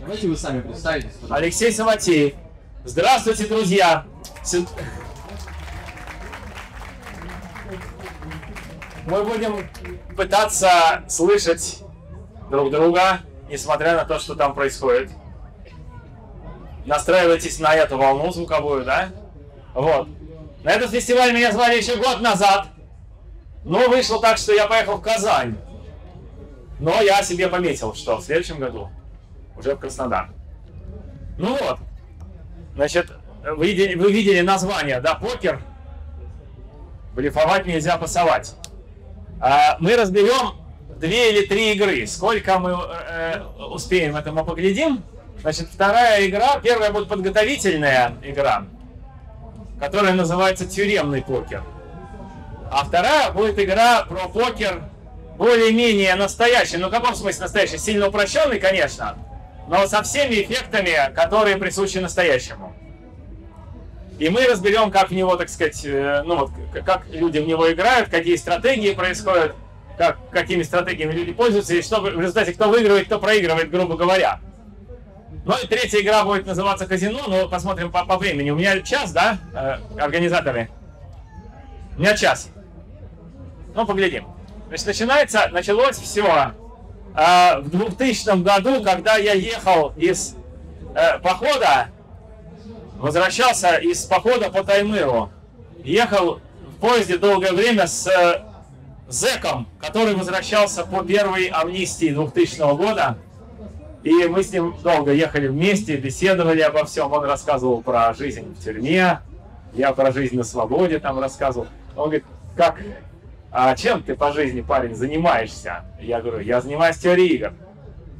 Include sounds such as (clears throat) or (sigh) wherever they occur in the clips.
Давайте вы сами представитесь. Алексей Саватеев. Здравствуйте, друзья! Мы будем пытаться слышать друг друга, несмотря на то, что там происходит. Настраивайтесь на эту волну звуковую, да? Вот. На этот фестиваль меня звали еще год назад. Но вышло так, что я поехал в Казань. Но я себе пометил, что в следующем году уже в Краснодар. Ну вот. Значит, вы видели, вы видели название, да, покер. Блефовать нельзя пасовать. А, мы разберем две или три игры. Сколько мы э, успеем, это мы поглядим. Значит, вторая игра, первая будет подготовительная игра, которая называется тюремный покер. А вторая будет игра про покер более-менее настоящий. Ну, в каком смысле настоящий? Сильно упрощенный, конечно, но со всеми эффектами, которые присущи настоящему. И мы разберем, как в него, так сказать, э, ну вот, как люди в него играют, какие стратегии происходят, как, какими стратегиями люди пользуются, и что в результате кто выигрывает, кто проигрывает, грубо говоря. Ну и третья игра будет называться казино, но посмотрим по, по времени. У меня час, да, э, организаторы? У меня час. Ну, поглядим. Значит, начинается, началось все в 2000 году, когда я ехал из э, похода, возвращался из похода по Таймыру. Ехал в поезде долгое время с э, зэком, который возвращался по первой амнистии 2000 года. И мы с ним долго ехали вместе, беседовали обо всем. Он рассказывал про жизнь в тюрьме, я про жизнь на свободе там рассказывал. Он говорит, как, а чем ты по жизни, парень, занимаешься? Я говорю, я занимаюсь теорией игр.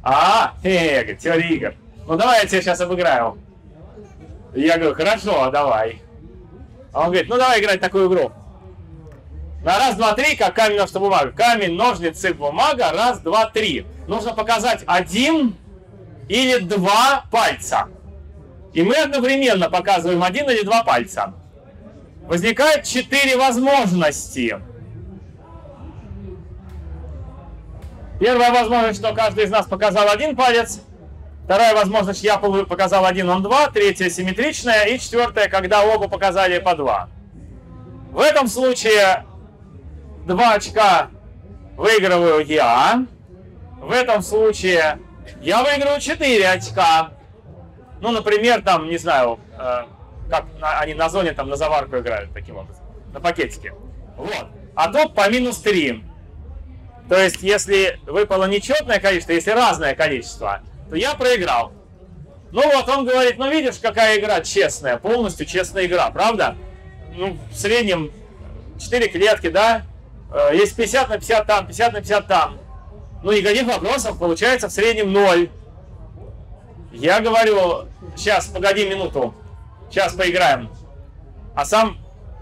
А, э, говорит, теория игр. Ну давай я тебя сейчас обыграю. Я говорю, хорошо, давай. А он говорит, ну давай играть такую игру. На раз, два, три, как камень, ножницы, бумага. Камень, ножницы, бумага, раз, два, три. Нужно показать один или два пальца. И мы одновременно показываем один или два пальца. Возникает четыре возможности. Первая возможность, что каждый из нас показал один палец. Вторая возможность, я показал один, он два. Третья симметричная. И четвертая, когда оба показали по два. В этом случае два очка выигрываю я. В этом случае я выигрываю 4 очка. Ну, например, там, не знаю, э, как на- они на зоне там на заварку играют таким образом. На пакетике. Вот. А тут по минус 3. То есть, если выпало нечетное количество, если разное количество, то я проиграл. Ну вот, он говорит, ну видишь, какая игра честная, полностью честная игра, правда? Ну, в среднем 4 клетки, да? Э, Есть 50 на 50 там, 50 на 50 там. Ну, никаких вопросов, получается в среднем 0. Я говорю, сейчас, погоди минуту, сейчас поиграем. А сам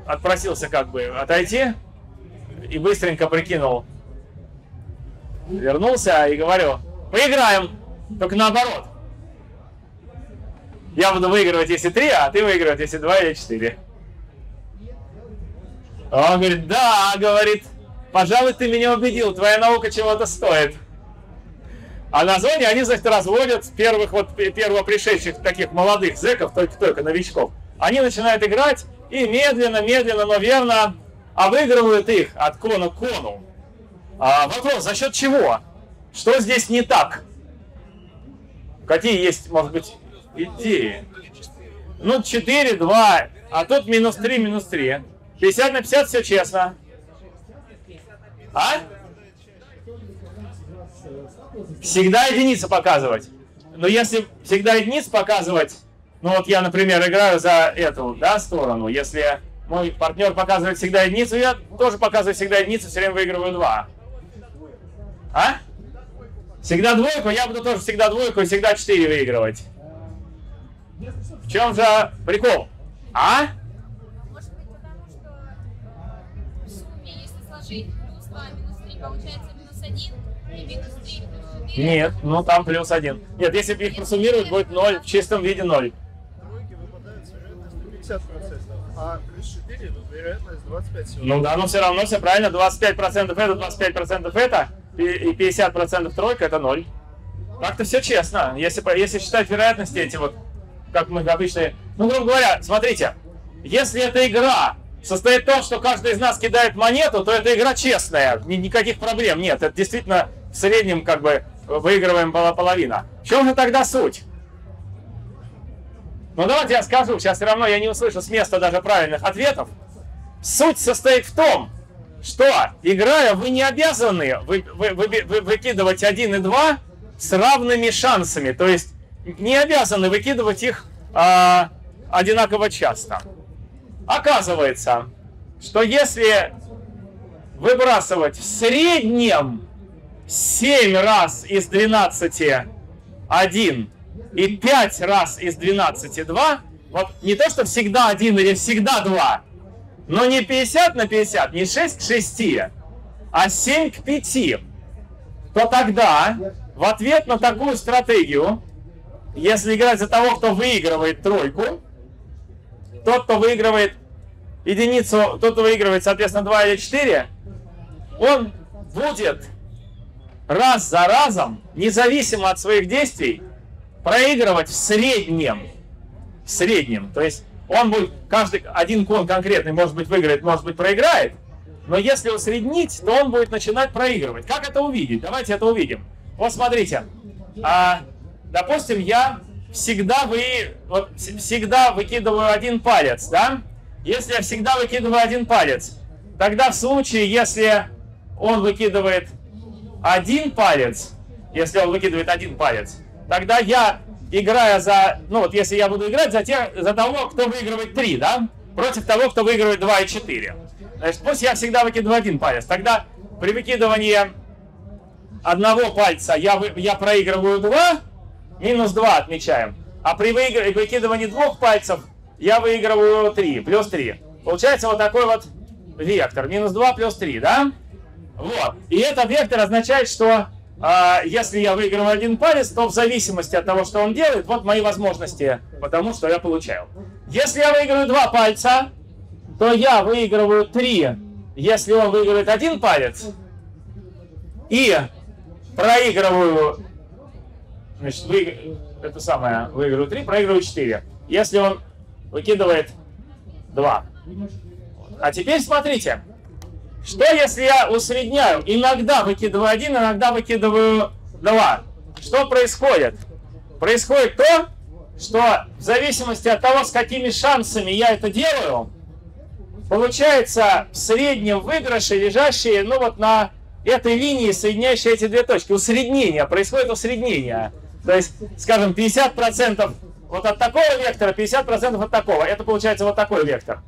отпросился как бы отойти и быстренько прикинул. Вернулся и говорю, поиграем, только наоборот. Я буду выигрывать, если 3, а ты выигрывать, если 2 или 4. Он говорит, да, говорит, пожалуй, ты меня убедил, твоя наука чего-то стоит. А на зоне они, значит, разводят первых вот п- первопришедших таких молодых зэков, только-только новичков. Они начинают играть и медленно, медленно, но верно обыгрывают их от кона к кону. А вопрос, за счет чего? Что здесь не так? Какие есть, может быть, идеи? Ну, 4, 2, а тут минус 3, минус 3. 50 на 50 все честно. А? Всегда единицы показывать. Но если всегда единицы показывать, ну вот я, например, играю за эту, да, сторону. Если мой партнер показывает всегда единицу, я тоже показываю всегда единицу, все время выигрываю 2. А? Всегда двойку, я буду тоже всегда двойку и всегда 4 выигрывать. В чем же прикол? А? Может быть, потому что в сумме, если сложить плюс 2 минус 3, получается минус 1, и минус 3 плюс 4. Нет, ну там плюс один. Нет, если бы их просуммировать, будет 0, в чистом виде 0. Тройки выпадают с вероятностью 50%, а плюс 4 вероятность 25 всего. Ну да, но все равно все правильно, 25% это, 25% это. И 50% тройка это 0. Так-то все честно. Если, если считать вероятности эти вот, как мы обычно... Ну, грубо говоря, смотрите, если эта игра состоит в том, что каждый из нас кидает монету, то эта игра честная. Ни- никаких проблем нет. Это действительно в среднем как бы выигрываем половина. В чем же тогда суть? Ну давайте я скажу, сейчас все равно я не услышу с места даже правильных ответов. Суть состоит в том, что играя, вы не обязаны вы, вы- вы- вы- выкидывать 1 и 2 с равными шансами. То есть не обязаны выкидывать их а, одинаково часто. Оказывается, что если выбрасывать в среднем 7 раз из 12 1 и 5 раз из 12 2, вот не то, что всегда 1 или всегда 2, но не 50 на 50, не 6 к 6, а 7 к 5, то тогда в ответ на такую стратегию, если играть за того, кто выигрывает тройку, тот, кто выигрывает единицу, тот, кто выигрывает, соответственно, 2 или 4, он будет раз за разом, независимо от своих действий, проигрывать в среднем. В среднем. То есть он будет, каждый, один кон конкретный, может быть, выиграет, может быть, проиграет. Но если усреднить, то он будет начинать проигрывать. Как это увидеть? Давайте это увидим. Вот смотрите. А, допустим, я всегда, вы, вот, вс- всегда выкидываю один палец, да? Если я всегда выкидываю один палец, тогда в случае, если он выкидывает один палец, если он выкидывает один палец, тогда я, играя за, ну вот если я буду играть за, тех, за того, кто выигрывает 3, да, против того, кто выигрывает 2 и 4. Значит, пусть я всегда выкидываю один палец. Тогда при выкидывании одного пальца я, вы- я проигрываю 2, минус 2 отмечаем. А при выигр- выкидывании двух пальцев я выигрываю 3, плюс 3. Получается вот такой вот вектор. Минус 2 плюс 3, да? Вот. И этот вектор означает, что а, если я выигрываю один палец, то в зависимости от того, что он делает, вот мои возможности, потому что я получаю. Если я выигрываю два пальца, то я выигрываю 3, если он выигрывает один палец. И проигрываю, значит, вы, это самое, выигрываю 3, проигрываю 4. Если он выкидывает 2. А теперь смотрите. Что если я усредняю? Иногда выкидываю один, иногда выкидываю два. Что происходит? Происходит то, что в зависимости от того, с какими шансами я это делаю, получается в среднем выигрыши, лежащие ну вот на этой линии, соединяющей эти две точки. Усреднение, происходит усреднение. То есть, скажем, 50% вот от такого вектора, 50% от такого. Это получается вот такой вектор.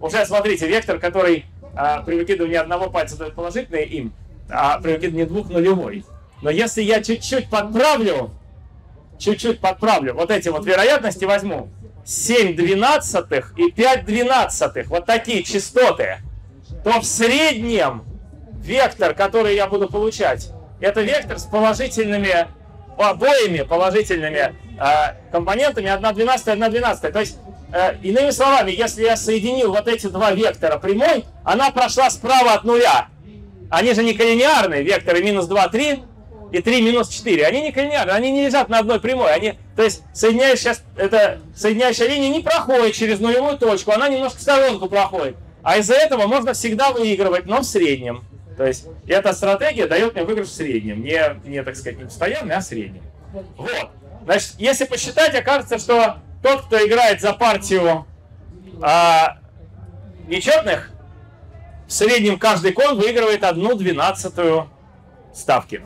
Уже смотрите, вектор, который а, при выкидывании одного пальца дает положительный им, а при выкидывании двух нулевой. Но если я чуть-чуть подправлю, чуть-чуть подправлю, вот эти вот вероятности возьму, 7 двенадцатых и 5 двенадцатых, вот такие частоты, то в среднем вектор, который я буду получать, это вектор с положительными, обоими положительными э, компонентами. 1 12 1 12 То есть, иными словами, если я соединил вот эти два вектора прямой, она прошла справа от нуля. Они же не коллинеарные, векторы минус 2, 3 и 3 минус 4. Они не коллинеарные, они не лежат на одной прямой. Они, то есть соединяющая, это, соединяющая линия не проходит через нулевую точку, она немножко в сторонку проходит. А из-за этого можно всегда выигрывать, но в среднем. То есть эта стратегия дает мне выигрыш в среднем. Не, не так сказать, не постоянный, а в среднем. Вот. Значит, если посчитать, окажется, что тот, кто играет за партию а, нечетных, в среднем каждый кон выигрывает одну двенадцатую ставки.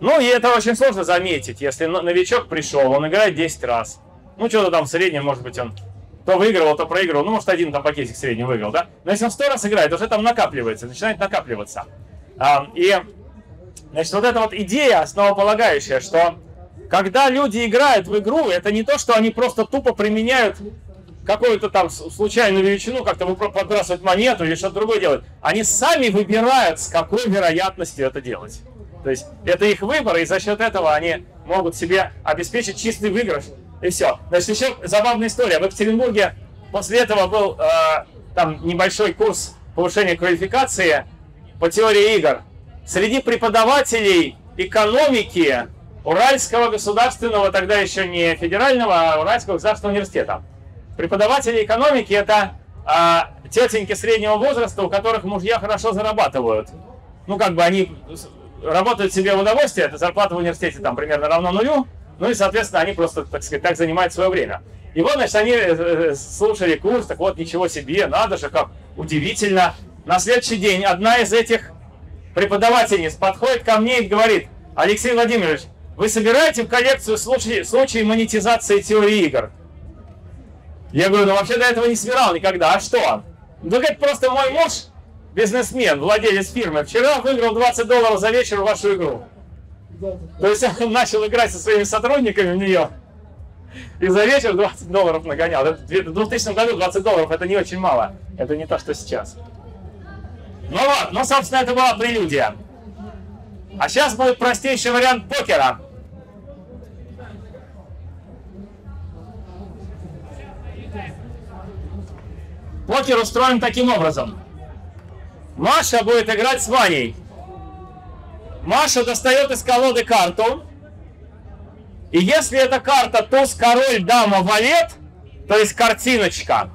Ну, и это очень сложно заметить, если но- новичок пришел, он играет 10 раз. Ну, что-то там в среднем, может быть, он то выигрывал, то проигрывал. Ну, может, один там пакетик в среднем выиграл, да? Но если он 100 раз играет, уже там накапливается, начинает накапливаться. А, и, значит, вот эта вот идея основополагающая, что когда люди играют в игру, это не то, что они просто тупо применяют какую-то там случайную величину, как-то подбрасывать монету или что-то другое делать. Они сами выбирают, с какой вероятностью это делать. То есть это их выбор, и за счет этого они могут себе обеспечить чистый выигрыш. И все. Значит, еще забавная история. В Екатеринбурге после этого был э, там небольшой курс повышения квалификации по теории игр. среди преподавателей экономики Уральского государственного, тогда еще не федерального, а Уральского государственного университета. Преподаватели экономики это а, тетеньки среднего возраста, у которых мужья хорошо зарабатывают. Ну, как бы они работают себе в удовольствие, это зарплата в университете там примерно равна нулю, ну и, соответственно, они просто, так сказать, так занимают свое время. И вот, значит, они э, э, слушали курс, так вот, ничего себе, надо же, как удивительно. На следующий день одна из этих преподавательниц подходит ко мне и говорит, Алексей Владимирович, вы собираете в коллекцию случаи, случаи монетизации теории игр? Я говорю, ну вообще до этого не собирал никогда. А что? Ну, говорит, просто мой муж, бизнесмен, владелец фирмы, вчера выиграл 20 долларов за вечер в вашу игру. То есть он начал играть со своими сотрудниками в нее. И за вечер 20 долларов нагонял. Это В 2000 году 20 долларов это не очень мало. Это не то, что сейчас. Ну вот, ну, собственно, это была прелюдия. А сейчас будет простейший вариант покера. Покер устроен таким образом. Маша будет играть с Ваней. Маша достает из колоды карту. И если эта карта туз, король, дама, валет, то есть картиночка,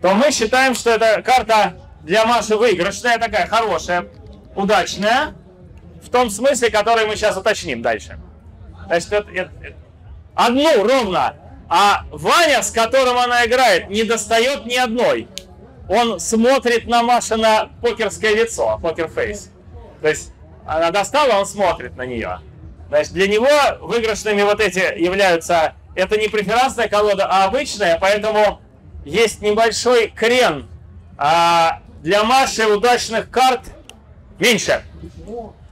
то мы считаем, что эта карта для Маши выигрышная, такая хорошая, удачная, в том смысле, который мы сейчас уточним дальше. Значит, это- это- одну ровно, а Ваня, с которым она играет, не достает ни одной. Он смотрит на Машина покерское лицо, покер-фейс. То есть она достала, он смотрит на нее. Значит, для него выигрышными вот эти являются... Это не преферансная колода, а обычная, поэтому есть небольшой крен. А для Маши удачных карт меньше,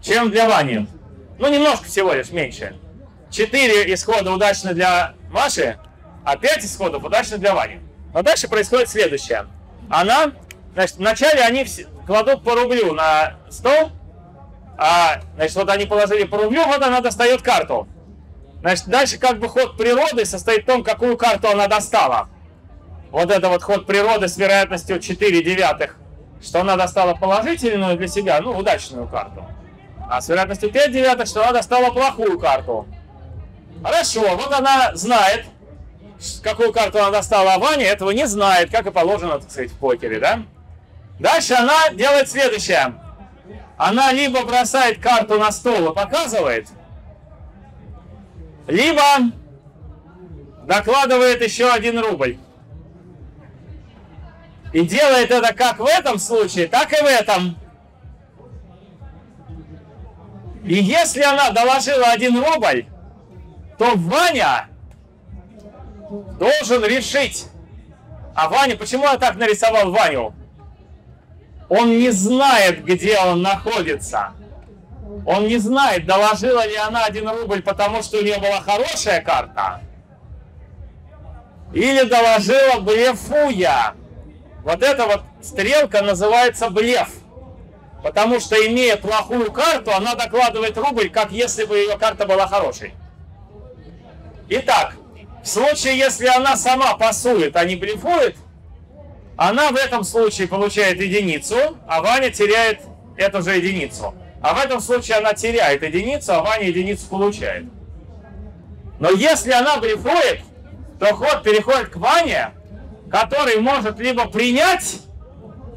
чем для Вани. Ну, немножко всего лишь меньше. Четыре исхода удачно для Маши, а пять исходов удачно для Вани. Но дальше происходит следующее. Она, значит, вначале они кладут по рублю на стол, а, значит, вот они положили по рублю, вот она достает карту. Значит, дальше как бы ход природы состоит в том, какую карту она достала. Вот это вот ход природы с вероятностью 4 девятых, что она достала положительную для себя, ну, удачную карту. А с вероятностью 5 девятых, что она достала плохую карту. Хорошо, вот она знает, какую карту она достала, а Ваня этого не знает, как и положено, так сказать, в покере, да? Дальше она делает следующее. Она либо бросает карту на стол и показывает, либо докладывает еще один рубль. И делает это как в этом случае, так и в этом. И если она доложила один рубль, то Ваня должен решить. А Ваня, почему я так нарисовал Ваню? Он не знает, где он находится. Он не знает, доложила ли она один рубль, потому что у нее была хорошая карта. Или доложила блефуя. Вот эта вот стрелка называется блеф. Потому что, имея плохую карту, она докладывает рубль, как если бы ее карта была хорошей. Итак, в случае, если она сама пасует, а не блефует, она в этом случае получает единицу, а Ваня теряет эту же единицу. А в этом случае она теряет единицу, а Ваня единицу получает. Но если она блефует, то ход переходит к Ване, который может либо принять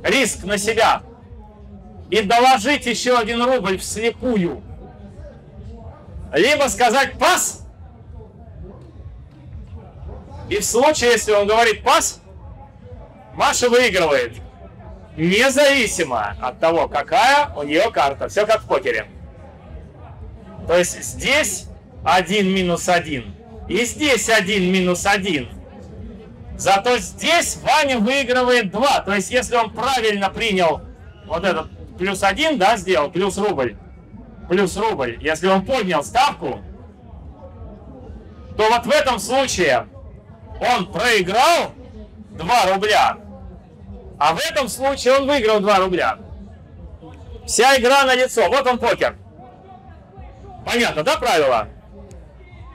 риск на себя и доложить еще один рубль вслепую, либо сказать пас, и в случае, если он говорит пас, Маша выигрывает. Независимо от того, какая у нее карта. Все как в покере. То есть здесь 1 минус 1. И здесь 1 минус 1. Зато здесь Ваня выигрывает 2. То есть если он правильно принял вот этот плюс 1, да, сделал, плюс рубль. Плюс рубль. Если он поднял ставку, то вот в этом случае он проиграл 2 рубля, а в этом случае он выиграл 2 рубля. Вся игра на лицо. Вот он покер. Понятно, да, правило?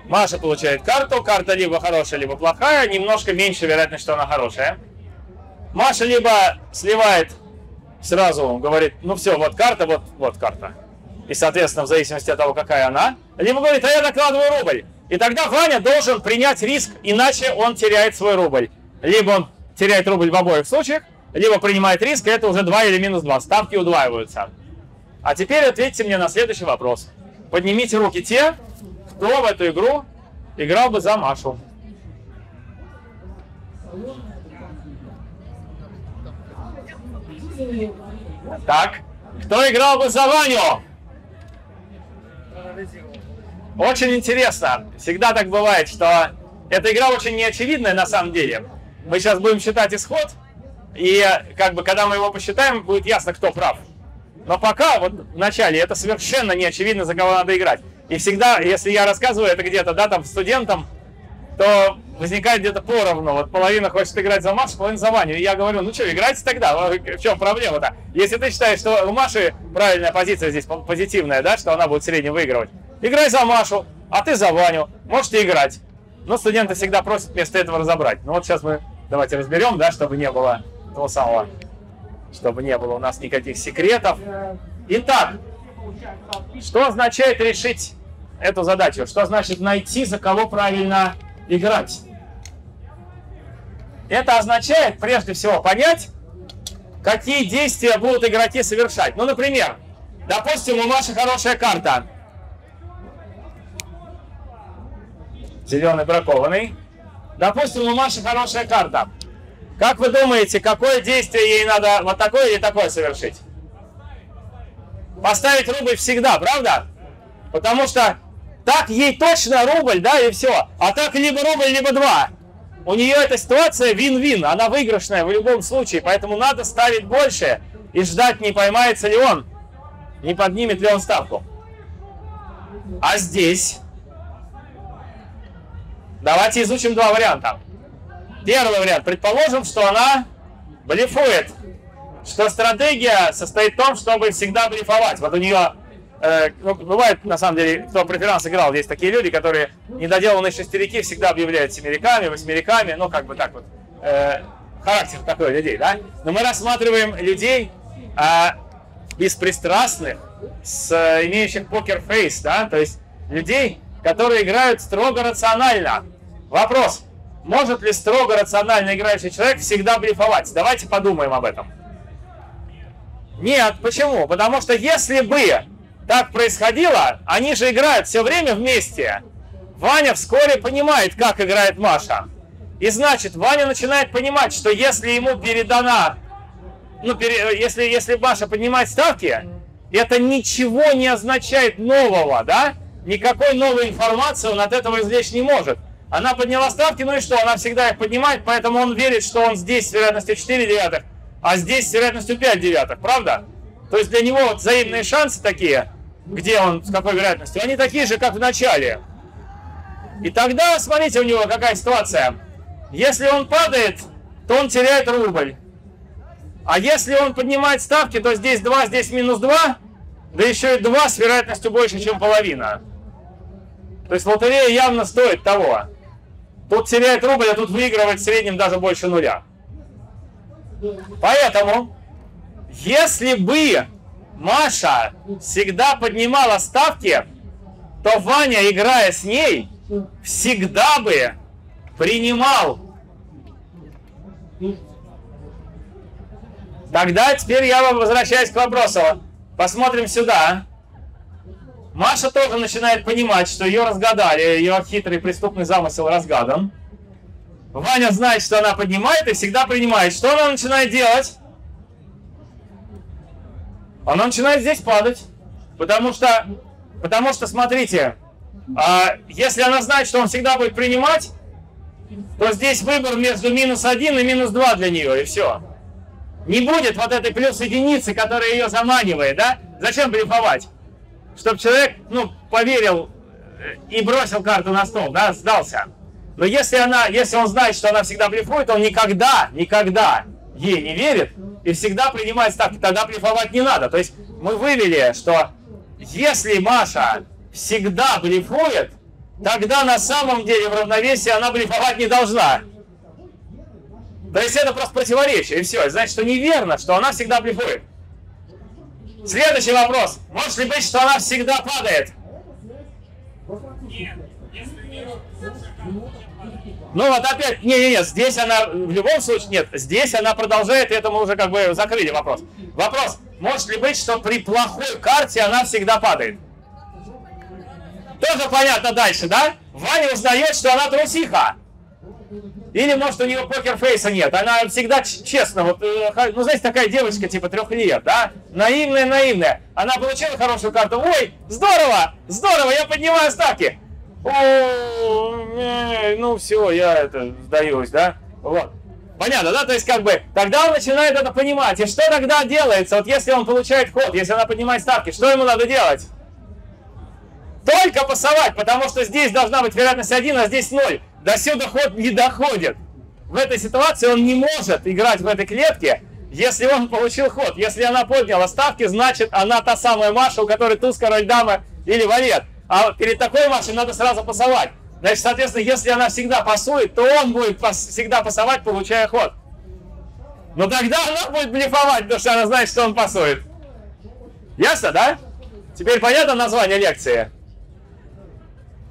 Маша получает карту. Карта либо хорошая, либо плохая. Немножко меньше вероятность, что она хорошая. Маша либо сливает сразу говорит, ну все, вот карта, вот, вот карта. И, соответственно, в зависимости от того, какая она, либо говорит, а я накладываю рубль. И тогда Ваня должен принять риск, иначе он теряет свой рубль. Либо он теряет рубль в обоих случаях, либо принимает риск, и это уже 2 или минус 2. Ставки удваиваются. А теперь ответьте мне на следующий вопрос. Поднимите руки те, кто в эту игру играл бы за Машу. Так, кто играл бы за Ваню? Очень интересно. Всегда так бывает, что эта игра очень неочевидная на самом деле. Мы сейчас будем считать исход, и как бы когда мы его посчитаем, будет ясно, кто прав. Но пока, вот в начале, это совершенно не очевидно, за кого надо играть. И всегда, если я рассказываю это где-то, да, там, студентам, то возникает где-то поровну. Вот половина хочет играть за Машу, половина за Ваню. И я говорю, ну что, играйте тогда. В чем проблема-то? Если ты считаешь, что у Маши правильная позиция здесь, позитивная, да, что она будет в среднем выигрывать, играй за Машу, а ты за Ваню. Можете играть. Но студенты всегда просят вместо этого разобрать. Ну вот сейчас мы давайте разберем, да, чтобы не было того самого, чтобы не было у нас никаких секретов. Итак, что означает решить эту задачу? Что значит найти, за кого правильно играть? Это означает, прежде всего, понять, какие действия будут игроки совершать. Ну, например, допустим, у Маши хорошая карта. Зеленый бракованный. Допустим, у Маши хорошая карта. Как вы думаете, какое действие ей надо вот такое или такое совершить? Поставить рубль всегда, правда? Потому что так ей точно рубль, да, и все. А так либо рубль, либо два. У нее эта ситуация вин-вин, она выигрышная в любом случае, поэтому надо ставить больше и ждать, не поймается ли он, не поднимет ли он ставку. А здесь давайте изучим два варианта. Первый вариант. Предположим, что она блефует. Что стратегия состоит в том, чтобы всегда блефовать. Вот у нее Э, ну, бывает, на самом деле, кто преферанс играл, есть такие люди, которые недоделанные шестерики всегда объявляют семериками, восьмериками, ну, как бы так вот. Э, характер такой людей, да? Но мы рассматриваем людей э, беспристрастных, с э, имеющих покер-фейс, да? То есть людей, которые играют строго рационально. Вопрос, может ли строго рационально играющий человек всегда блефовать? Давайте подумаем об этом. Нет, почему? Потому что если бы так происходило, они же играют все время вместе. Ваня вскоре понимает, как играет Маша. И значит, Ваня начинает понимать, что если ему передана, ну, пере, если, если Маша поднимает ставки, это ничего не означает нового, да? Никакой новой информации он от этого извлечь не может. Она подняла ставки, ну и что? Она всегда их поднимает, поэтому он верит, что он здесь с вероятностью 4 девятых, а здесь с вероятностью 5 девятых, правда? То есть для него вот взаимные шансы такие, где он, с какой вероятностью, они такие же, как в начале. И тогда, смотрите, у него какая ситуация. Если он падает, то он теряет рубль. А если он поднимает ставки, то здесь 2, здесь минус 2, да еще и 2 с вероятностью больше, чем половина. То есть лотерея явно стоит того. Тут теряет рубль, а тут выигрывает в среднем даже больше нуля. Поэтому, если бы Маша всегда поднимала ставки, то Ваня, играя с ней, всегда бы принимал. Тогда теперь я возвращаюсь к вопросу. Посмотрим сюда. Маша тоже начинает понимать, что ее разгадали, ее хитрый преступный замысел разгадан. Ваня знает, что она поднимает и всегда принимает. Что она начинает делать? она начинает здесь падать. Потому что, потому что смотрите, а, если она знает, что он всегда будет принимать, то здесь выбор между минус 1 и минус 2 для нее, и все. Не будет вот этой плюс единицы, которая ее заманивает, да? Зачем блефовать? Чтобы человек, ну, поверил э, и бросил карту на стол, да, сдался. Но если она, если он знает, что она всегда блефует, он никогда, никогда ей не верит, и всегда принимает ставки, тогда блефовать не надо. То есть мы вывели, что если Маша всегда блефует, тогда на самом деле в равновесии она блефовать не должна. То есть это просто противоречие, и все. Значит, что неверно, что она всегда блефует. Следующий вопрос. Может ли быть, что она всегда падает? Ну вот опять, не-не-не, здесь она в любом случае, нет, здесь она продолжает, и это мы уже как бы закрыли вопрос. Вопрос, может ли быть, что при плохой карте она всегда падает? Тоже понятно дальше, да? Ваня узнает, что она трусиха. Или, может, у нее покерфейса нет. Она всегда честно, вот, э, ну, знаете, такая девочка, типа, трех лет, да? Наивная, наивная. Она получила хорошую карту. Ой, здорово, здорово, я поднимаю ставки. О, э, ну, все, я это, сдаюсь, да? Вот. Понятно, да? То есть, как бы, тогда он начинает это понимать. И что тогда делается? Вот если он получает ход, если она поднимает ставки, что ему надо делать? Только пасовать, потому что здесь должна быть вероятность 1, а здесь 0. До сюда ход не доходит. В этой ситуации он не может играть в этой клетке, если он получил ход. Если она подняла ставки, значит она та самая Маша, у которой туз, король, дама или валет. А перед такой Машей надо сразу пасовать. Значит, соответственно, если она всегда пасует, то он будет пас- всегда пасовать, получая ход. Но тогда она будет блефовать, потому что она знает, что он пасует. Ясно, да? Теперь понятно название лекции?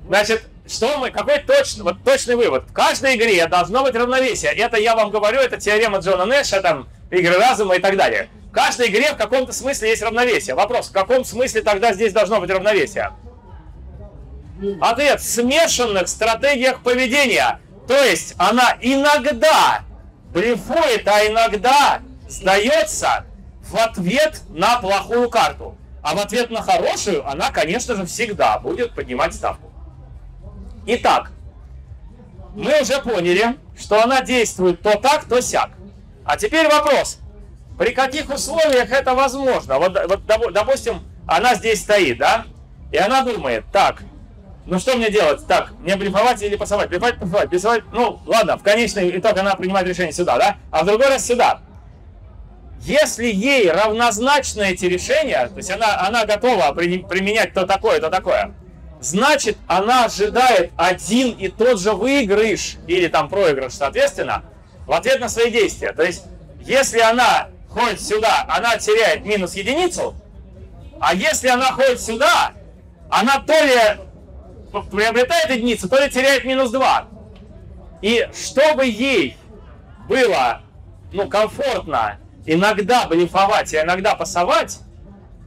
Значит, что мы, какой точный, вот точный вывод? В каждой игре должно быть равновесие. Это я вам говорю, это теорема Джона Нэша, там, игры разума и так далее. В каждой игре в каком-то смысле есть равновесие. Вопрос, в каком смысле тогда здесь должно быть равновесие? Ответ, в смешанных стратегиях поведения. То есть она иногда блефует, а иногда сдается в ответ на плохую карту. А в ответ на хорошую она, конечно же, всегда будет поднимать ставку. Итак, мы уже поняли, что она действует то так, то сяк. А теперь вопрос. При каких условиях это возможно? Вот, вот допу- допустим, она здесь стоит, да? И она думает, так, ну что мне делать? Так, мне блефовать или пасовать? Блефовать, пасовать, блефовать. Ну, ладно, в конечный итог она принимает решение сюда, да? А в другой раз сюда. Если ей равнозначны эти решения, то есть она, она готова при- применять то такое, то такое, значит, она ожидает один и тот же выигрыш или там проигрыш, соответственно, в ответ на свои действия. То есть, если она ходит сюда, она теряет минус единицу, а если она ходит сюда, она то ли приобретает единицу, то ли теряет минус 2. И чтобы ей было ну, комфортно иногда блефовать, а иногда пасовать,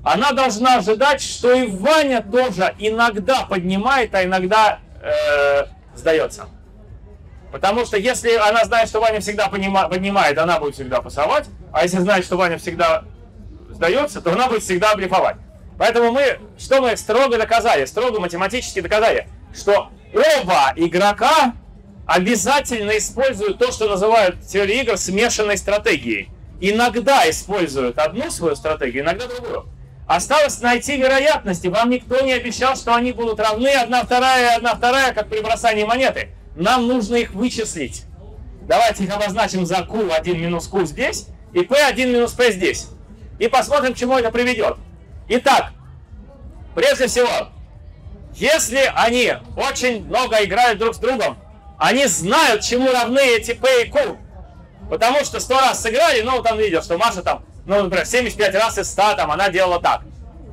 она должна ожидать, что и Ваня тоже иногда поднимает, а иногда э, сдается. Потому что если она знает, что Ваня всегда поднимает, она будет всегда пасовать, а если знает, что Ваня всегда сдается, то она будет всегда блефовать. Поэтому мы, что мы строго доказали, строго математически доказали, что оба игрока обязательно используют то, что называют в теории игр смешанной стратегией. Иногда используют одну свою стратегию, иногда другую. Осталось найти вероятности. Вам никто не обещал, что они будут равны одна вторая, одна вторая, как при бросании монеты. Нам нужно их вычислить. Давайте их обозначим за Q1 минус Q здесь и P1 минус P здесь. И посмотрим, к чему это приведет. Итак, прежде всего, если они очень много играют друг с другом, они знают, чему равны эти P и Q. Потому что сто раз сыграли, ну, он видел, что Маша там, ну, например, 75 раз из 100 там она делала так.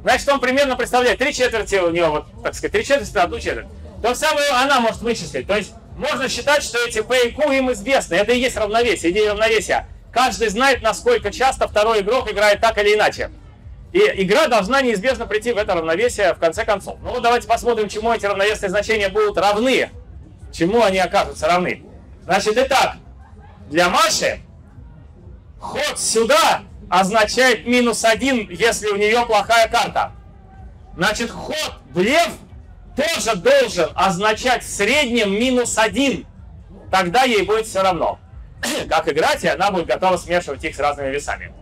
Значит, он примерно представляет, три четверти у него, вот, так сказать, три четверти, одну четверть. То самое она может вычислить. То есть можно считать, что эти P и Q им известны. Это и есть равновесие, идея равновесия. Каждый знает, насколько часто второй игрок играет так или иначе. И игра должна неизбежно прийти в это равновесие в конце концов. Ну вот давайте посмотрим, чему эти равновесные значения будут равны. Чему они окажутся равны. Значит, итак, для Маши ход сюда означает минус один, если у нее плохая карта. Значит, ход блеф тоже должен означать в среднем минус один. Тогда ей будет все равно, (clears throat) как играть, и она будет готова смешивать их с разными весами.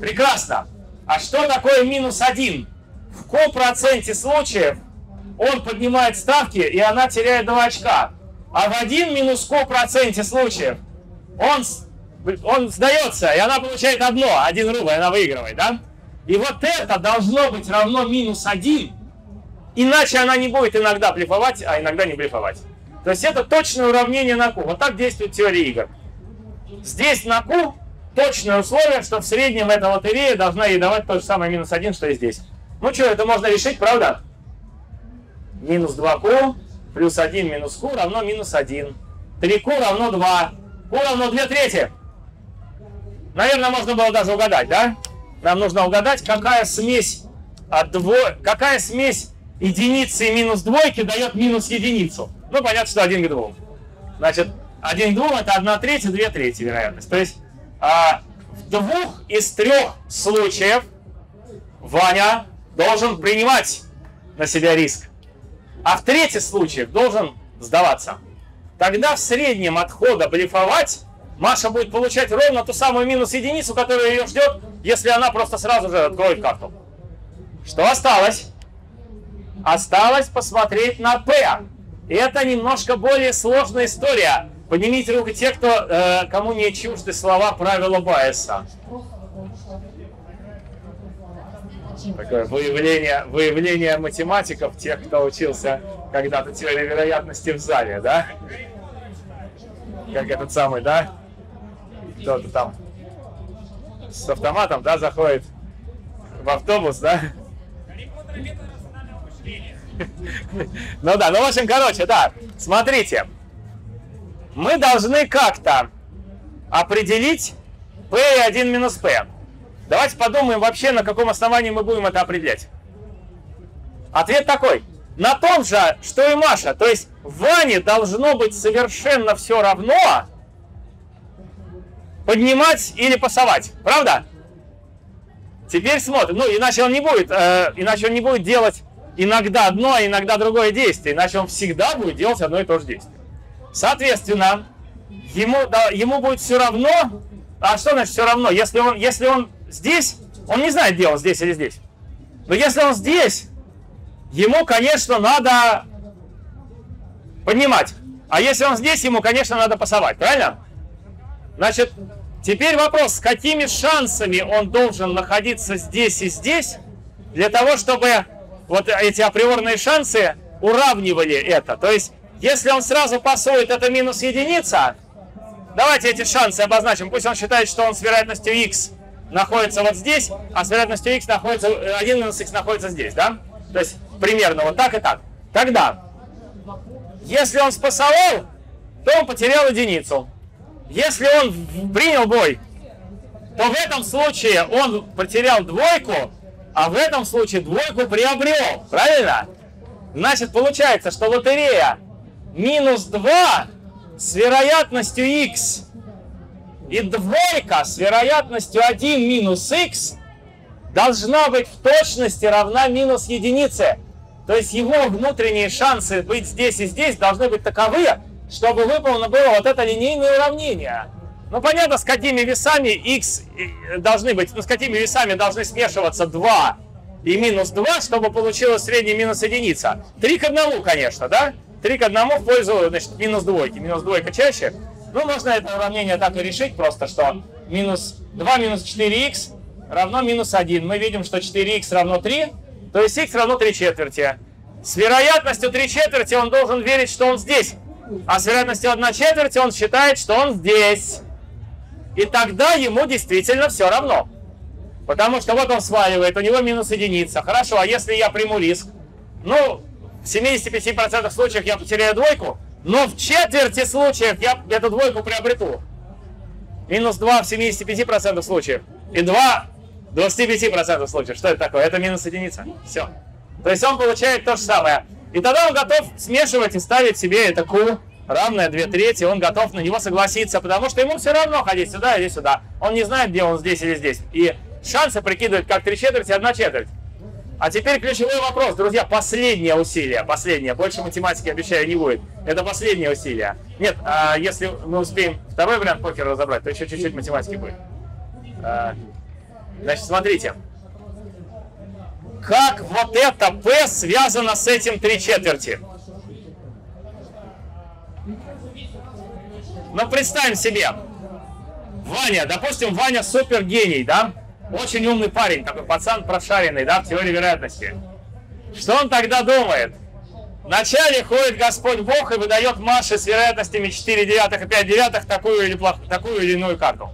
Прекрасно. А что такое минус один? В каком проценте случаев он поднимает ставки, и она теряет 2 очка? А в один минус ко проценте случаев он, он сдается, и она получает одно, один рубль, она выигрывает, да? И вот это должно быть равно минус один, иначе она не будет иногда блефовать, а иногда не блефовать. То есть это точное уравнение на q. Вот так действует теория игр. здесь на Q точное условие, что в среднем эта лотерея должна ей давать то же самое минус 1, что и здесь. Ну что, это можно решить, правда? Минус 2Q плюс 1 минус Q равно минус 1. 3Q равно 2. Q равно 2 трети. Наверное, можно было даже угадать, да? Нам нужно угадать, какая смесь от дво... какая смесь единицы и минус двойки дает минус единицу. Ну, понятно, что 1 к 2. Значит, 1 к 2 это 1 треть и 2 трети вероятность. То есть а, в двух из трех случаев Ваня должен принимать на себя риск. А в третьих случаях должен сдаваться. Тогда в среднем отхода блефовать Маша будет получать ровно ту самую минус единицу, которая ее ждет, если она просто сразу же откроет карту. Что осталось? Осталось посмотреть на П. И это немножко более сложная история. Поднимите руку те, кто, э, кому не чужды слова правила Байеса. Такое выявление, выявление математиков, тех, кто учился когда-то теории вероятности в зале, да? Как этот самый, да? Кто-то там с автоматом, да, заходит в автобус, да? (laughs) Ну да, ну в общем, короче, да, смотрите. Мы должны как-то определить P1 минус P. Давайте подумаем вообще, на каком основании мы будем это определять. Ответ такой. На том же, что и Маша. То есть Ване должно быть совершенно все равно поднимать или пасовать. Правда? Теперь смотрим. Ну, иначе он не будет, э, иначе он не будет делать иногда одно, а иногда другое действие. Иначе он всегда будет делать одно и то же действие. Соответственно, ему, да, ему будет все равно. А что значит все равно? Если он, если он здесь, он не знает, где здесь или здесь. Но если он здесь, ему, конечно, надо поднимать. А если он здесь, ему, конечно, надо пасовать. Правильно? Значит, теперь вопрос, с какими шансами он должен находиться здесь и здесь, для того, чтобы вот эти априорные шансы уравнивали это. То есть, если он сразу пасует, это минус единица. Давайте эти шансы обозначим. Пусть он считает, что он с вероятностью x находится вот здесь, а с вероятностью x находится, 1 минус x находится здесь, да? То есть, примерно вот так и так. Тогда, если он спасовал, то он потерял единицу. Если он принял бой, то в этом случае он потерял двойку, а в этом случае двойку приобрел. Правильно? Значит, получается, что лотерея минус 2 с вероятностью x и двойка с вероятностью 1 минус x должна быть в точности равна минус единице. То есть его внутренние шансы быть здесь и здесь должны быть таковы, чтобы выполнено было вот это линейное уравнение. Ну, понятно, с какими весами x должны быть, ну, с какими весами должны смешиваться 2 и минус 2, чтобы получилось средний минус единица. 3 к 1, конечно, да? 3 к 1 в пользу, значит, минус двойки. Минус двойка чаще. Ну, можно это уравнение так и решить просто, что минус 2 минус 4х равно минус 1. Мы видим, что 4х равно 3, то есть х равно 3 четверти. С вероятностью 3 четверти он должен верить, что он здесь. А с вероятностью 1 четверть он считает, что он здесь. И тогда ему действительно все равно. Потому что вот он сваливает, у него минус единица. Хорошо, а если я приму риск? Ну, в 75% случаев я потеряю двойку, но в четверти случаев я эту двойку приобрету. Минус 2 в 75% случаев. И 2 в 25% случаев. Что это такое? Это минус единица. Все. То есть он получает то же самое. И тогда он готов смешивать и ставить себе это Q равное 2 трети, он готов на него согласиться, потому что ему все равно ходить сюда или сюда. Он не знает, где он здесь или здесь. И шансы прикидывает как 3 четверти, 1 четверть. А теперь ключевой вопрос, друзья, последнее усилие, последнее, больше математики, обещаю, не будет. Это последнее усилие. Нет, а если мы успеем второй вариант покера разобрать, то еще чуть-чуть математики будет. А, значит, смотрите. Как вот это P связано с этим 3 четверти? Ну, представим себе, Ваня, допустим, Ваня супер гений, да? Очень умный парень, такой пацан прошаренный, да, в теории вероятности. Что он тогда думает? Вначале ходит Господь Бог и выдает Маше с вероятностями 4 девятых и 5 девятых такую или, плох... такую или иную карту.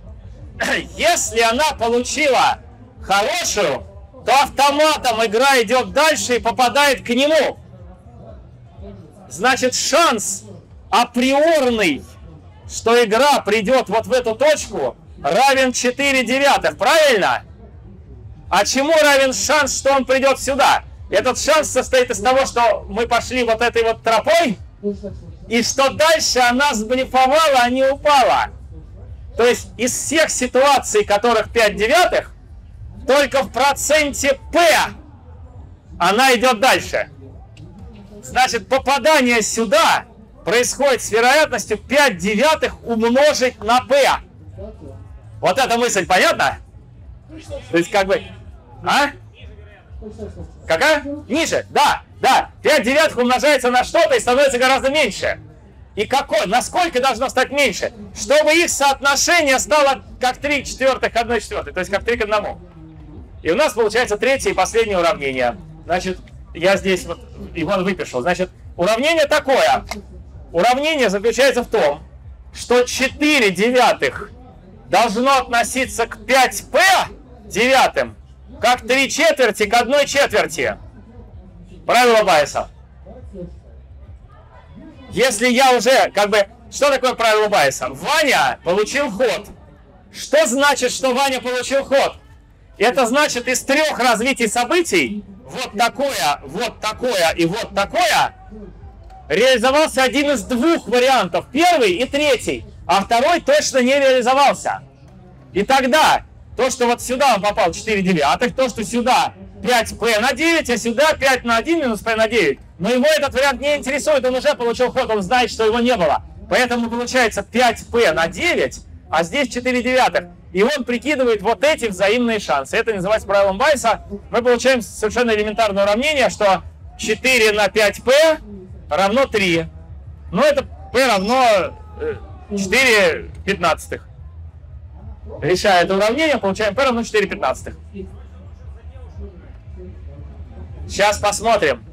(clears throat) Если она получила хорошую, то автоматом игра идет дальше и попадает к нему. Значит, шанс априорный, что игра придет вот в эту точку, равен 4 девятых, правильно? А чему равен шанс, что он придет сюда? Этот шанс состоит из того, что мы пошли вот этой вот тропой, и что дальше она сблифовала, а не упала. То есть из всех ситуаций, которых 5 девятых, только в проценте P она идет дальше. Значит, попадание сюда происходит с вероятностью 5 девятых умножить на P. Вот эта мысль понятна? То есть как бы... А? Какая? Ниже, да, да. 5 девятых умножается на что-то и становится гораздо меньше. И какой, насколько должно стать меньше? Чтобы их соотношение стало как 3 четвертых к 1 четвертой, то есть как 3 к 1. И у нас получается третье и последнее уравнение. Значит, я здесь вот его выпишу. Значит, уравнение такое. Уравнение заключается в том, что 4 девятых должно относиться к 5p девятым, как 3 четверти к 1 четверти. Правило Байеса. Если я уже, как бы, что такое правило Байеса? Ваня получил ход. Что значит, что Ваня получил ход? Это значит, из трех развитий событий, вот такое, вот такое и вот такое, реализовался один из двух вариантов. Первый и третий. А второй точно не реализовался. И тогда, то, что вот сюда он попал 4 девятых, то, что сюда 5p на 9, а сюда 5 на 1 минус p на 9. Но его этот вариант не интересует, он уже получил ход, он знает, что его не было. Поэтому получается 5p на 9, а здесь 4 девятых. И он прикидывает вот эти взаимные шансы. Это называется правилом Байса. Мы получаем совершенно элементарное уравнение, что 4 на 5p равно 3. Но это p равно 4 пятнадцатых. Решая это уравнение, получаем p равно 4 пятнадцатых. Сейчас посмотрим.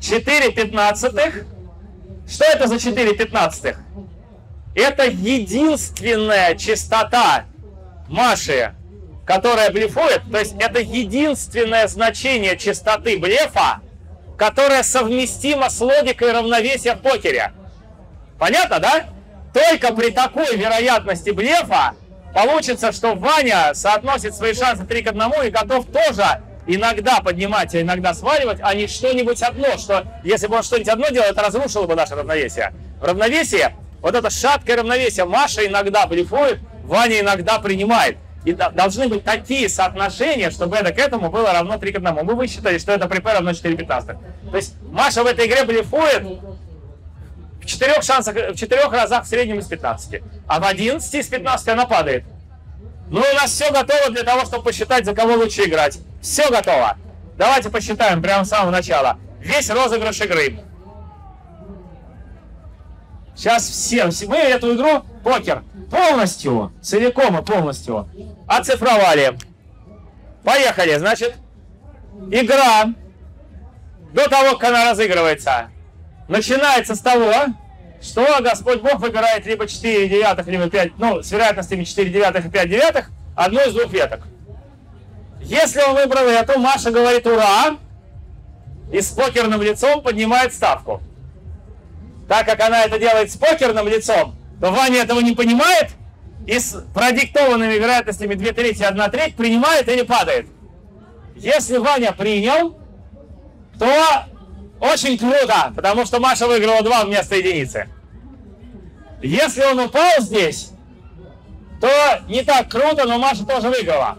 4 пятнадцатых. Что это за 4 пятнадцатых? Это единственная частота Маши, которая блефует. То есть это единственное значение частоты блефа, которое совместимо с логикой равновесия в покере. Понятно, да? Только при такой вероятности блефа получится, что Ваня соотносит свои шансы 3 к 1 и готов тоже иногда поднимать, а иногда сваливать, а не что-нибудь одно, что если бы он что-нибудь одно делал, это разрушило бы наше равновесие. В равновесии вот это шаткое равновесие. Маша иногда блефует, Ваня иногда принимает. И должны быть такие соотношения, чтобы это к этому было равно 3 к 1. Мы высчитали, что это при P равно 4 15. То есть Маша в этой игре блефует в четырех шансах, в четырех разах в среднем из 15. А в 11 из 15 она падает. Ну, у нас все готово для того, чтобы посчитать, за кого лучше играть. Все готово. Давайте посчитаем прямо с самого начала. Весь розыгрыш игры. Сейчас все, мы эту игру, покер, полностью, целиком и полностью оцифровали. Поехали, значит, игра до того, как она разыгрывается, начинается с того, что Господь Бог выбирает либо 4 девятых, либо 5, ну, с вероятностями 4 девятых и 5 девятых, одну из двух веток. Если он выбрал эту, Маша говорит «Ура!» и с покерным лицом поднимает ставку. Так как она это делает с покерным лицом, то Ваня этого не понимает и с продиктованными вероятностями 2 трети и 1 треть принимает или падает. Если Ваня принял, то очень круто, потому что Маша выиграла 2 вместо единицы. Если он упал здесь, то не так круто, но Маша тоже выиграла.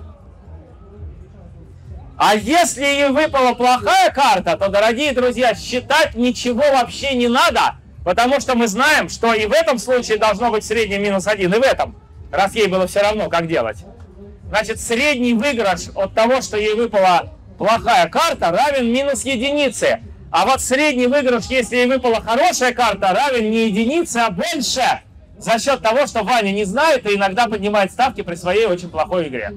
А если ей выпала плохая карта, то, дорогие друзья, считать ничего вообще не надо, Потому что мы знаем, что и в этом случае должно быть средний минус 1, и в этом, раз ей было все равно, как делать. Значит, средний выигрыш от того, что ей выпала плохая карта, равен минус единице. А вот средний выигрыш, если ей выпала хорошая карта, равен не единице, а больше. За счет того, что Ваня не знает и иногда поднимает ставки при своей очень плохой игре.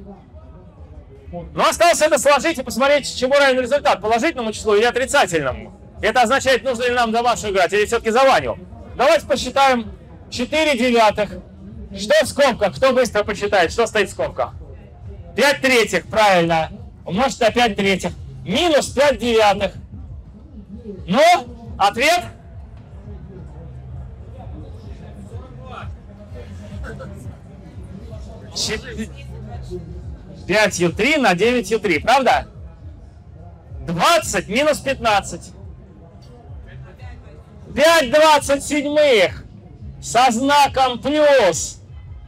Но осталось это сложить и посмотреть, чему равен результат, положительному числу или отрицательному. Это означает, нужно ли нам за Машу играть или все-таки за Ваню. Давайте посчитаем 4 девятых. Что в скобках? Кто быстро посчитает? Что стоит в скобках? 5 третьих, правильно. Умножить на 5 третьих. Минус 5 девятых. Ну, ответ? Чет- 5 Ю3 на 9 Ю3, правда? 20 минус 15. 5 27 со знаком плюс.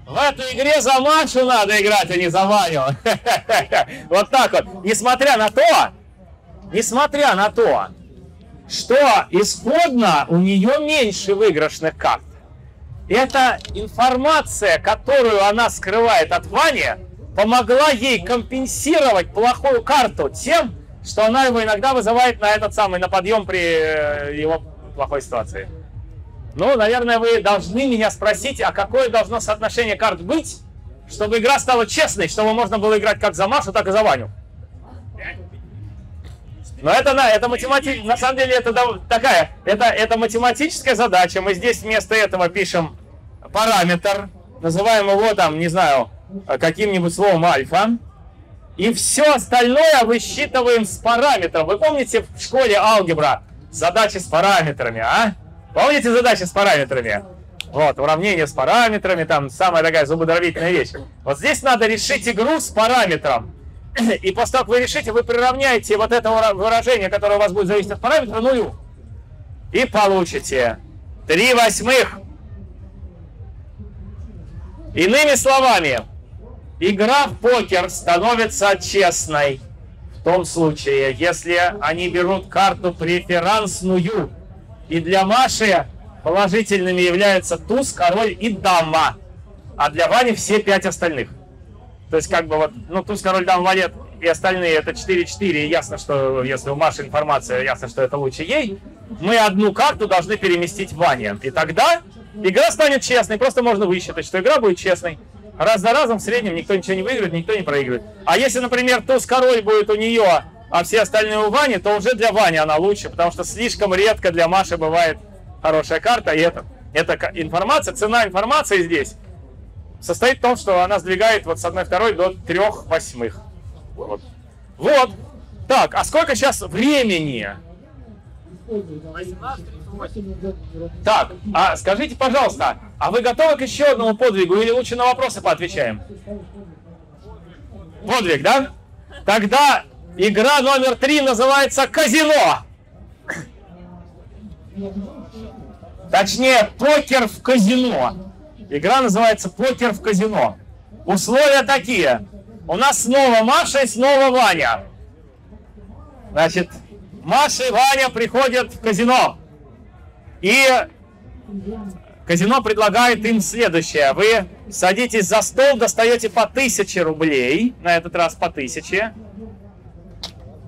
В этой игре за Машу надо играть, а не за Ваню. (laughs) Вот так вот. Несмотря на то, несмотря на то, что исходно у нее меньше выигрышных карт. Эта информация, которую она скрывает от Вани, помогла ей компенсировать плохую карту тем, что она его иногда вызывает на этот самый, на подъем при э, его плохой ситуации. Ну, наверное, вы должны меня спросить, а какое должно соотношение карт быть, чтобы игра стала честной, чтобы можно было играть как за Машу, так и за Ваню. Но это, на, это математи... на самом деле это такая, это, это математическая задача. Мы здесь вместо этого пишем параметр, называем его там, не знаю, каким-нибудь словом альфа. И все остальное высчитываем с параметром. Вы помните в школе алгебра задачи с параметрами, а? Помните задачи с параметрами? Вот, уравнение с параметрами, там самая такая зубодробительная вещь. Вот здесь надо решить игру с параметром. И после того, как вы решите, вы приравняете вот это выра- выражение, которое у вас будет зависеть от параметра, нулю. И получите 3 восьмых. Иными словами, игра в покер становится честной том случае, если они берут карту преферансную. И для Маши положительными являются туз, король и дама. А для Вани все пять остальных. То есть, как бы вот, ну, туз, король, дам, валет и остальные это 4-4. И ясно, что если у Маши информация, ясно, что это лучше ей. Мы одну карту должны переместить в Ване. И тогда игра станет честной. Просто можно высчитать, что игра будет честной. Раз за разом в среднем никто ничего не выиграет, никто не проигрывает. А если, например, туз король будет у нее, а все остальные у Вани, то уже для Вани она лучше, потому что слишком редко для Маши бывает хорошая карта. И это, это информация, цена информации здесь состоит в том, что она сдвигает вот с одной второй до трех восьмых. Вот. Вот. Так, а сколько сейчас времени? Так, а скажите, пожалуйста, а вы готовы к еще одному подвигу или лучше на вопросы поотвечаем? Подвиг, да? Тогда игра номер три называется казино. Точнее, покер в казино. Игра называется покер в казино. Условия такие. У нас снова Маша и снова Ваня. Значит, Маша и Ваня приходят в казино. И казино предлагает им следующее. Вы садитесь за стол, достаете по 1000 рублей, на этот раз по 1000,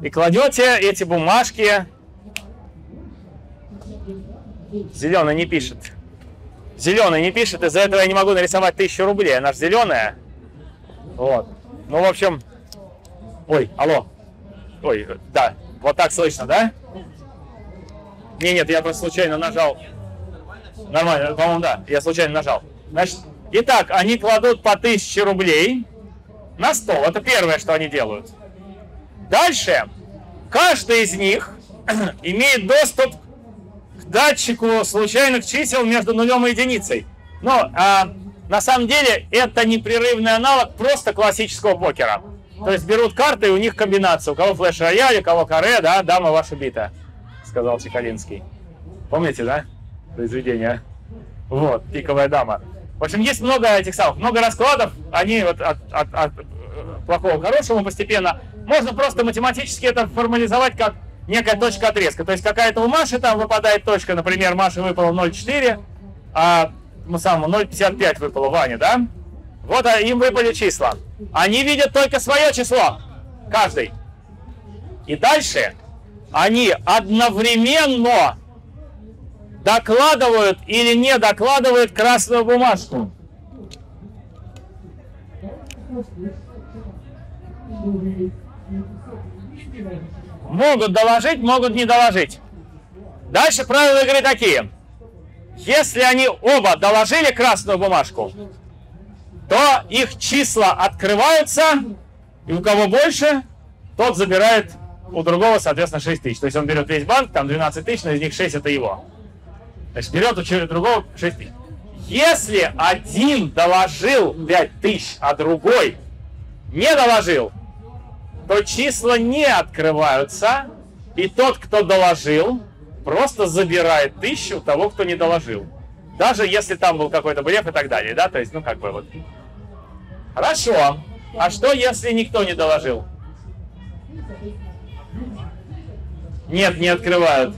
и кладете эти бумажки. Зеленый не пишет. Зеленый не пишет, из-за этого я не могу нарисовать 1000 рублей, она же зеленая. Вот. Ну, в общем... Ой, алло. Ой, да, вот так слышно, да? Не, нет, я просто случайно нажал. Нормально, по-моему, да, я случайно нажал. Значит, итак, они кладут по 1000 рублей на стол. Это первое, что они делают. Дальше, каждый из них (clears throat) имеет доступ к датчику случайных чисел между нулем и единицей. Но а, на самом деле это непрерывный аналог просто классического покера. То есть берут карты, и у них комбинация. У кого флеш-рояль, у кого каре, да, дама ваша бита, сказал Чекалинский. Помните, да? Произведение. Вот, пиковая дама. В общем, есть много этих самых, много раскладов, они вот от, от- от, плохого к хорошему постепенно. Можно просто математически это формализовать как некая точка отрезка. То есть какая-то у Маши там выпадает точка, например, Маше выпало 0,4, а ну, самому 0,55 выпало Ване, да? Вот а, им выпали числа. Они видят только свое число, каждый. И дальше они одновременно докладывают или не докладывают красную бумажку. Могут доложить, могут не доложить. Дальше правила игры такие. Если они оба доложили красную бумажку, то их числа открываются, и у кого больше, тот забирает у другого, соответственно, 6 тысяч. То есть он берет весь банк, там 12 тысяч, но из них 6 это его. Значит, берет у другого 6 тысяч. Если один доложил 5 тысяч, а другой не доложил, то числа не открываются, и тот, кто доложил, просто забирает тысячу того, кто не доложил. Даже если там был какой-то блеф и так далее, да, то есть, ну, как бы вот. Хорошо. А что, если никто не доложил? Нет, не открывают.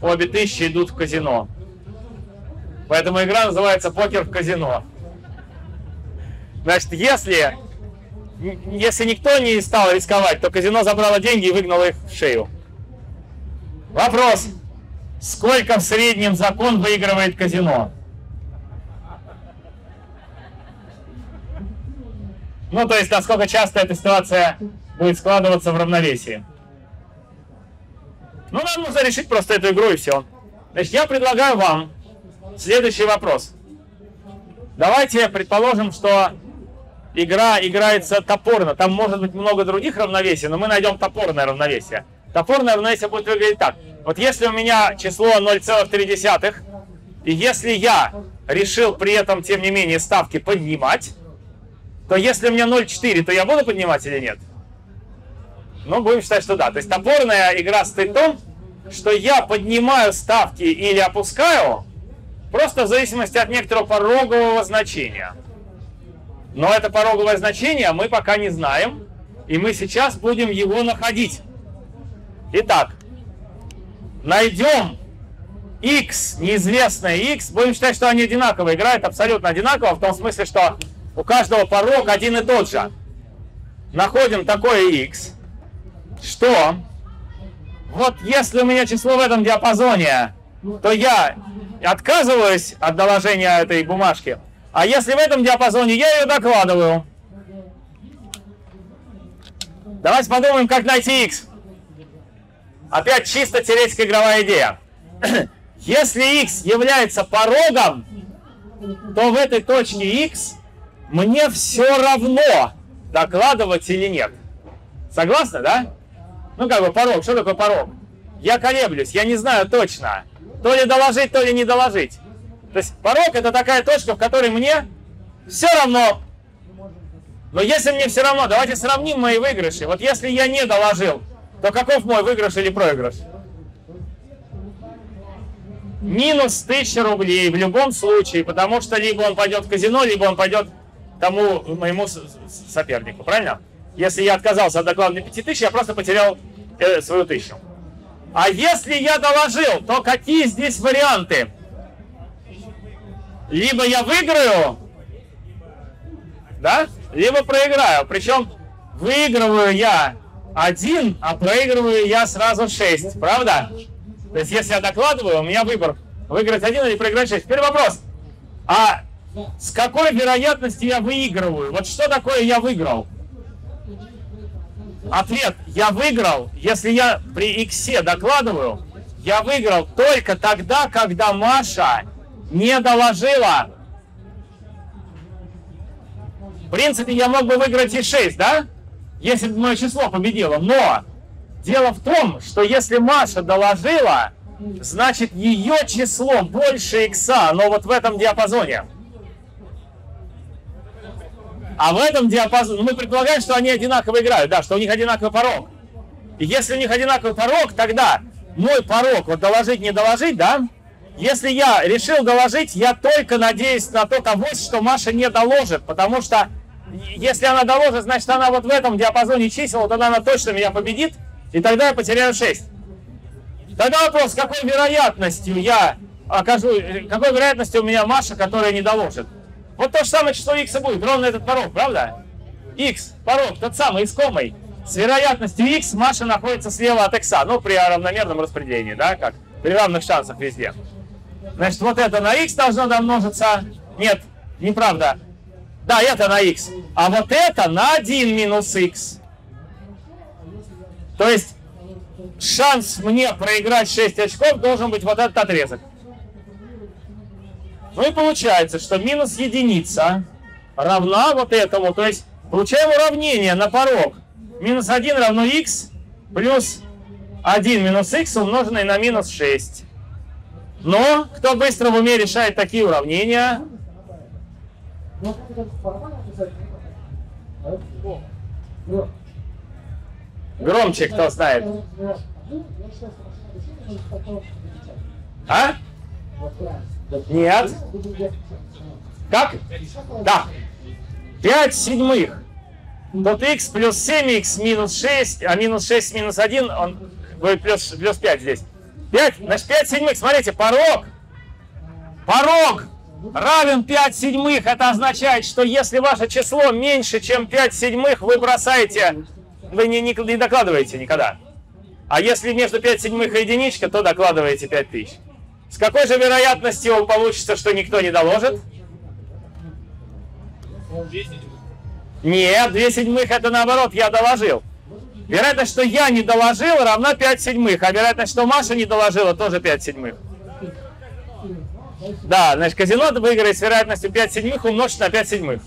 Обе тысячи идут в казино. Поэтому игра называется покер в казино. Значит, если, если никто не стал рисковать, то казино забрало деньги и выгнало их в шею. Вопрос. Сколько в среднем закон выигрывает казино? Ну, то есть, насколько часто эта ситуация будет складываться в равновесии. Ну, нам нужно решить просто эту игру и все. Значит, я предлагаю вам следующий вопрос. Давайте предположим, что игра играется топорно. Там может быть много других равновесий, но мы найдем топорное равновесие. Топорное равновесие будет выглядеть так. Вот если у меня число 0,3, и если я решил при этом, тем не менее, ставки поднимать, то если у меня 0,4, то я буду поднимать или нет? Ну, будем считать, что да. То есть топорная игра стоит в том, что я поднимаю ставки или опускаю, просто в зависимости от некоторого порогового значения. Но это пороговое значение мы пока не знаем, и мы сейчас будем его находить. Итак, найдем x, неизвестное x, будем считать, что они одинаково играют, абсолютно одинаково, в том смысле, что у каждого порог один и тот же. Находим такое x, что вот если у меня число в этом диапазоне, то я отказываюсь от доложения этой бумажки. А если в этом диапазоне, я ее докладываю. Давайте подумаем, как найти x. Опять чисто теоретическая игровая идея. (clears throat) Если x является порогом, то в этой точке x мне все равно докладывать или нет. Согласны, да? Ну, как бы порог. Что такое порог? Я колеблюсь, я не знаю точно. То ли доложить, то ли не доложить. То есть порог это такая точка, в которой мне все равно. Но если мне все равно, давайте сравним мои выигрыши. Вот если я не доложил, то каков мой выигрыш или проигрыш? Минус 1000 рублей в любом случае, потому что либо он пойдет в казино, либо он пойдет тому моему сопернику, правильно? Если я отказался от доклада на 5000, я просто потерял э, свою тысячу. А если я доложил, то какие здесь варианты? Либо я выиграю, да, либо проиграю. Причем выигрываю я один, а проигрываю я сразу 6, правда? То есть если я докладываю, у меня выбор выиграть один или проиграть 6. Теперь вопрос. А с какой вероятностью я выигрываю? Вот что такое я выиграл? Ответ. Я выиграл, если я при иксе докладываю, я выиграл только тогда, когда Маша не доложила. В принципе, я мог бы выиграть и 6, да? Если бы мое число победило. Но дело в том, что если Маша доложила, значит ее число больше икса, но вот в этом диапазоне. А в этом диапазоне, ну, мы предполагаем, что они одинаково играют, да, что у них одинаковый порог. И если у них одинаковый порог, тогда мой порог, вот доложить, не доложить, да, если я решил доложить, я только надеюсь на то того, что Маша не доложит, потому что если она доложит, значит она вот в этом диапазоне чисел, тогда она точно меня победит, и тогда я потеряю 6. Тогда вопрос, какой вероятностью я окажу, какой вероятностью у меня Маша, которая не доложит? Вот то же самое число x будет, ровно этот порог, правда? x, порог, тот самый, искомый. С вероятностью x Маша находится слева от x, ну, при равномерном распределении, да, как при равных шансах везде. Значит, вот это на x должно домножиться. Нет, неправда. Да, это на x. А вот это на 1 минус x. То есть шанс мне проиграть 6 очков должен быть вот этот отрезок. Ну и получается, что минус единица равна вот этому. То есть получаем уравнение на порог. Минус 1 равно x плюс 1 минус x умноженное на минус 6. Но кто быстро в уме решает такие уравнения? Громче, кто знает. А? Нет. Как? Да. 5 седьмых. Тут x плюс 7x минус 6, а минус 6 минус 1, он будет плюс, плюс 5 здесь. 5, значит 5 седьмых. Смотрите, порог. Порог равен 5 седьмых. Это означает, что если ваше число меньше, чем 5 седьмых, вы бросаете, вы не, не, не докладываете никогда. А если между 5 седьмых и единичка, то докладываете 5000. С какой же вероятностью получится, что никто не доложит? Нет, 2 седьмых это наоборот, я доложил. Вероятность, что я не доложил, равна 5 седьмых, а вероятность, что Маша не доложила, тоже 5 седьмых. Да, значит, казино выиграет с вероятностью 5 седьмых умножить на 5 седьмых.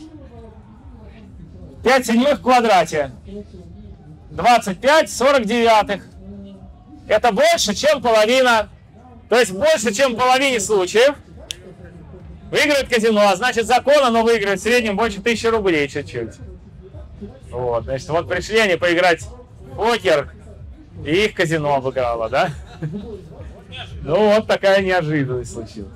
5 седьмых в квадрате. 25 49. Это больше, чем половина. То есть больше, чем в половине случаев выиграет казино, а значит закон оно выиграет в среднем больше тысячи рублей чуть-чуть. Вот, значит, вот пришли они поиграть в покер, и их казино обыграло, да? Ну вот такая неожиданность случилась.